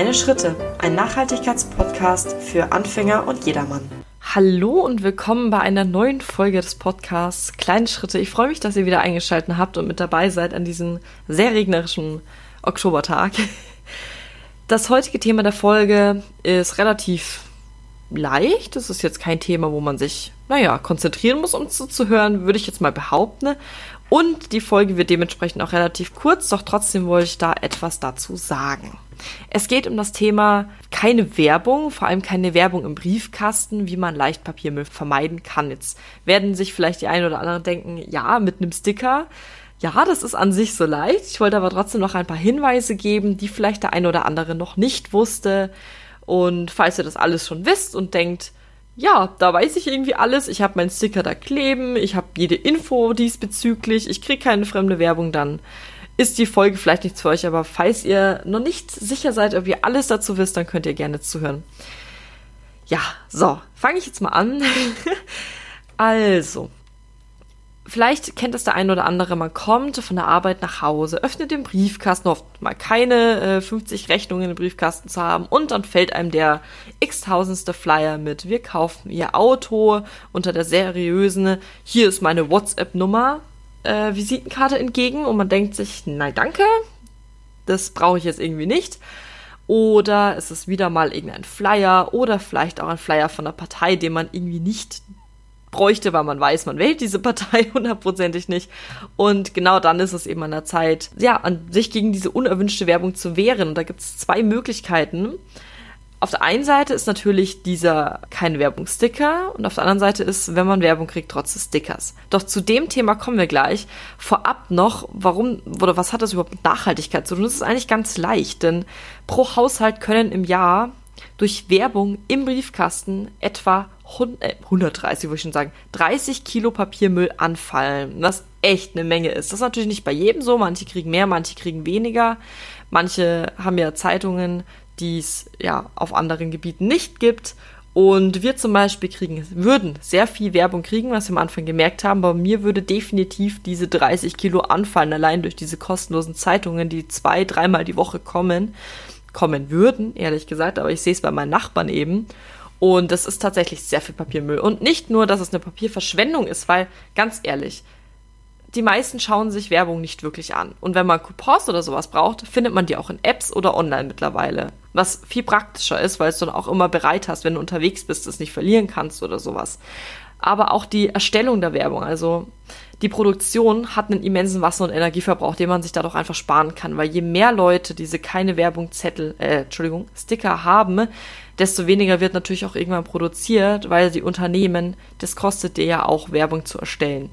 Kleine Schritte, ein Nachhaltigkeitspodcast für Anfänger und jedermann. Hallo und willkommen bei einer neuen Folge des Podcasts Kleine Schritte. Ich freue mich, dass ihr wieder eingeschaltet habt und mit dabei seid an diesem sehr regnerischen Oktobertag. Das heutige Thema der Folge ist relativ leicht. Es ist jetzt kein Thema, wo man sich, naja, konzentrieren muss, um zuzuhören, würde ich jetzt mal behaupten. Und die Folge wird dementsprechend auch relativ kurz, doch trotzdem wollte ich da etwas dazu sagen. Es geht um das Thema keine Werbung, vor allem keine Werbung im Briefkasten, wie man leicht Papiermüll vermeiden kann. Jetzt werden sich vielleicht die einen oder anderen denken, ja, mit einem Sticker. Ja, das ist an sich so leicht. Ich wollte aber trotzdem noch ein paar Hinweise geben, die vielleicht der eine oder andere noch nicht wusste. Und falls ihr das alles schon wisst und denkt, ja, da weiß ich irgendwie alles. Ich habe meinen Sticker da kleben, ich habe jede Info diesbezüglich, ich kriege keine fremde Werbung, dann ist die Folge vielleicht nichts für euch, aber falls ihr noch nicht sicher seid, ob ihr alles dazu wisst, dann könnt ihr gerne zuhören. Ja, so, fange ich jetzt mal an. also, Vielleicht kennt es der eine oder andere, man kommt von der Arbeit nach Hause, öffnet den Briefkasten, hofft mal keine äh, 50 Rechnungen im Briefkasten zu haben und dann fällt einem der x-tausendste Flyer mit. Wir kaufen ihr Auto unter der seriösen, hier ist meine WhatsApp-Nummer, äh, Visitenkarte entgegen und man denkt sich, nein, danke, das brauche ich jetzt irgendwie nicht. Oder es ist wieder mal irgendein Flyer oder vielleicht auch ein Flyer von der Partei, den man irgendwie nicht bräuchte, weil man weiß, man wählt diese Partei hundertprozentig nicht. Und genau dann ist es eben an der Zeit, ja, an sich gegen diese unerwünschte Werbung zu wehren. Und da gibt es zwei Möglichkeiten. Auf der einen Seite ist natürlich dieser keine Werbung-Sticker und auf der anderen Seite ist, wenn man Werbung kriegt, trotz des Stickers. Doch zu dem Thema kommen wir gleich. Vorab noch, warum oder was hat das überhaupt mit Nachhaltigkeit zu tun? Das ist eigentlich ganz leicht, denn pro Haushalt können im Jahr durch Werbung im Briefkasten etwa 130, würde ich schon sagen, 30 Kilo Papiermüll anfallen, was echt eine Menge ist. Das ist natürlich nicht bei jedem so, manche kriegen mehr, manche kriegen weniger. Manche haben ja Zeitungen, die es ja auf anderen Gebieten nicht gibt. Und wir zum Beispiel kriegen, würden sehr viel Werbung kriegen, was wir am Anfang gemerkt haben. Aber mir würde definitiv diese 30 Kilo anfallen, allein durch diese kostenlosen Zeitungen, die zwei, dreimal die Woche kommen, kommen würden, ehrlich gesagt. Aber ich sehe es bei meinen Nachbarn eben. Und das ist tatsächlich sehr viel Papiermüll. Und nicht nur, dass es eine Papierverschwendung ist, weil, ganz ehrlich, die meisten schauen sich Werbung nicht wirklich an. Und wenn man Coupons oder sowas braucht, findet man die auch in Apps oder online mittlerweile. Was viel praktischer ist, weil du dann auch immer bereit hast, wenn du unterwegs bist, es nicht verlieren kannst oder sowas. Aber auch die Erstellung der Werbung, also die Produktion hat einen immensen Wasser- und Energieverbrauch, den man sich dadurch einfach sparen kann, weil je mehr Leute diese keine Werbung Zettel, äh, Entschuldigung, Sticker haben, desto weniger wird natürlich auch irgendwann produziert, weil die Unternehmen, das kostet dir ja auch Werbung zu erstellen.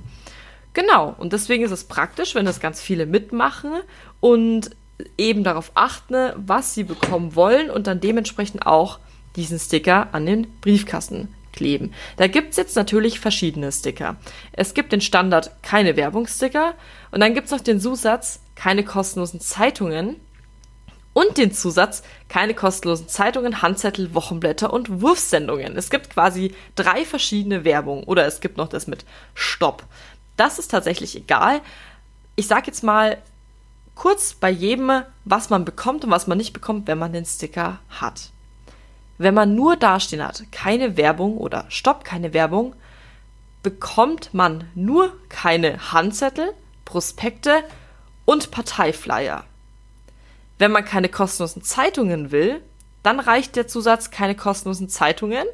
Genau, und deswegen ist es praktisch, wenn das ganz viele mitmachen und eben darauf achten, was sie bekommen wollen und dann dementsprechend auch diesen Sticker an den Briefkasten kleben. Da gibt es jetzt natürlich verschiedene Sticker. Es gibt den Standard keine Werbungssticker und dann gibt es noch den Zusatz keine kostenlosen Zeitungen und den Zusatz keine kostenlosen Zeitungen, Handzettel, Wochenblätter und Wurfsendungen. Es gibt quasi drei verschiedene Werbungen oder es gibt noch das mit Stopp. Das ist tatsächlich egal. Ich sage jetzt mal kurz bei jedem, was man bekommt und was man nicht bekommt, wenn man den Sticker hat. Wenn man nur dastehen hat, keine Werbung oder Stopp, keine Werbung, bekommt man nur keine Handzettel, Prospekte und Parteiflyer. Wenn man keine kostenlosen Zeitungen will, dann reicht der Zusatz keine kostenlosen Zeitungen,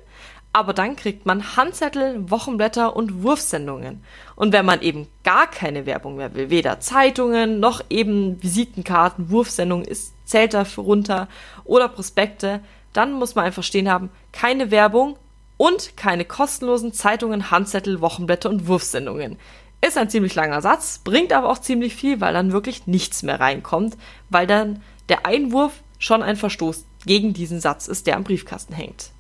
aber dann kriegt man Handzettel, Wochenblätter und Wurfsendungen. Und wenn man eben gar keine Werbung mehr will, weder Zeitungen noch eben Visitenkarten, Wurfsendungen ist, zählt dafür runter oder Prospekte, dann muss man einfach stehen haben, keine Werbung und keine kostenlosen Zeitungen, Handzettel, Wochenblätter und Wurfsendungen. Ist ein ziemlich langer Satz, bringt aber auch ziemlich viel, weil dann wirklich nichts mehr reinkommt, weil dann der Einwurf schon ein Verstoß gegen diesen Satz ist, der am Briefkasten hängt.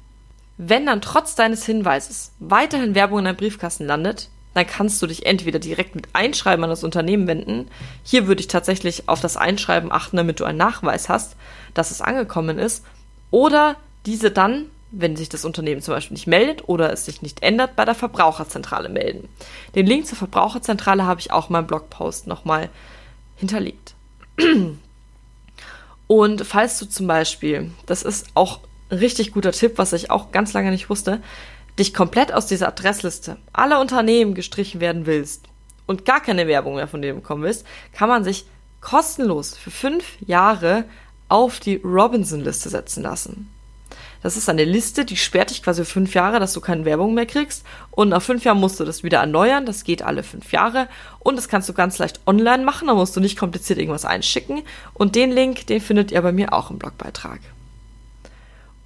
Wenn dann trotz deines Hinweises weiterhin Werbung in deinem Briefkasten landet, dann kannst du dich entweder direkt mit Einschreiben an das Unternehmen wenden. Hier würde ich tatsächlich auf das Einschreiben achten, damit du einen Nachweis hast, dass es angekommen ist. Oder diese dann, wenn sich das Unternehmen zum Beispiel nicht meldet oder es sich nicht ändert, bei der Verbraucherzentrale melden. Den Link zur Verbraucherzentrale habe ich auch in meinem Blogpost nochmal hinterlegt. Und falls du zum Beispiel, das ist auch richtig guter Tipp, was ich auch ganz lange nicht wusste, dich komplett aus dieser Adressliste aller Unternehmen gestrichen werden willst und gar keine Werbung mehr von dem bekommen willst, kann man sich kostenlos für fünf Jahre auf die Robinson-Liste setzen lassen. Das ist eine Liste, die sperrt dich quasi fünf Jahre, dass du keine Werbung mehr kriegst. Und nach fünf Jahren musst du das wieder erneuern. Das geht alle fünf Jahre. Und das kannst du ganz leicht online machen. Da musst du nicht kompliziert irgendwas einschicken. Und den Link, den findet ihr bei mir auch im Blogbeitrag.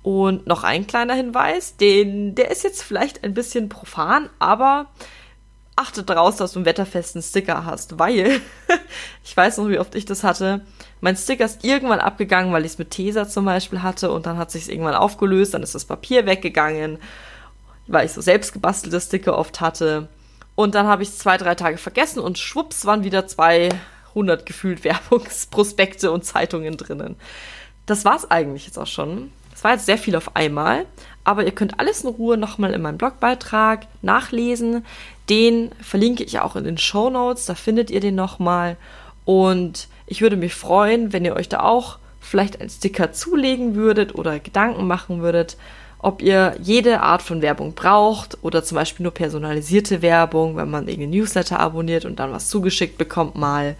Und noch ein kleiner Hinweis, den, der ist jetzt vielleicht ein bisschen profan, aber achte daraus, dass du einen wetterfesten Sticker hast, weil ich weiß noch, wie oft ich das hatte. Mein Sticker ist irgendwann abgegangen, weil ich es mit Tesa zum Beispiel hatte und dann hat sich irgendwann aufgelöst, dann ist das Papier weggegangen, weil ich so selbst gebastelte Sticker oft hatte. Und dann habe ich es zwei, drei Tage vergessen und schwupps waren wieder 200 gefühlt Werbungsprospekte und Zeitungen drinnen. Das war's eigentlich jetzt auch schon. Es war jetzt sehr viel auf einmal, aber ihr könnt alles in Ruhe nochmal in meinem Blogbeitrag nachlesen. Den verlinke ich auch in den Show Notes, da findet ihr den nochmal. Und ich würde mich freuen, wenn ihr euch da auch vielleicht einen Sticker zulegen würdet oder Gedanken machen würdet, ob ihr jede Art von Werbung braucht oder zum Beispiel nur personalisierte Werbung, wenn man irgendeinen Newsletter abonniert und dann was zugeschickt bekommt mal.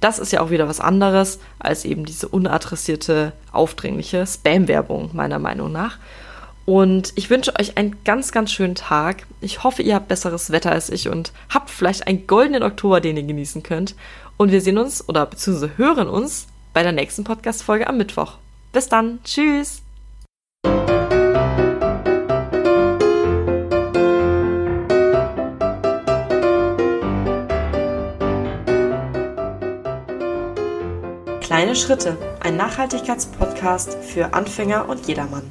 Das ist ja auch wieder was anderes als eben diese unadressierte, aufdringliche Spam-Werbung, meiner Meinung nach. Und ich wünsche euch einen ganz, ganz schönen Tag. Ich hoffe, ihr habt besseres Wetter als ich und habt vielleicht einen goldenen Oktober, den ihr genießen könnt. Und wir sehen uns oder beziehungsweise hören uns bei der nächsten Podcast-Folge am Mittwoch. Bis dann. Tschüss. Kleine Schritte, ein Nachhaltigkeitspodcast für Anfänger und jedermann.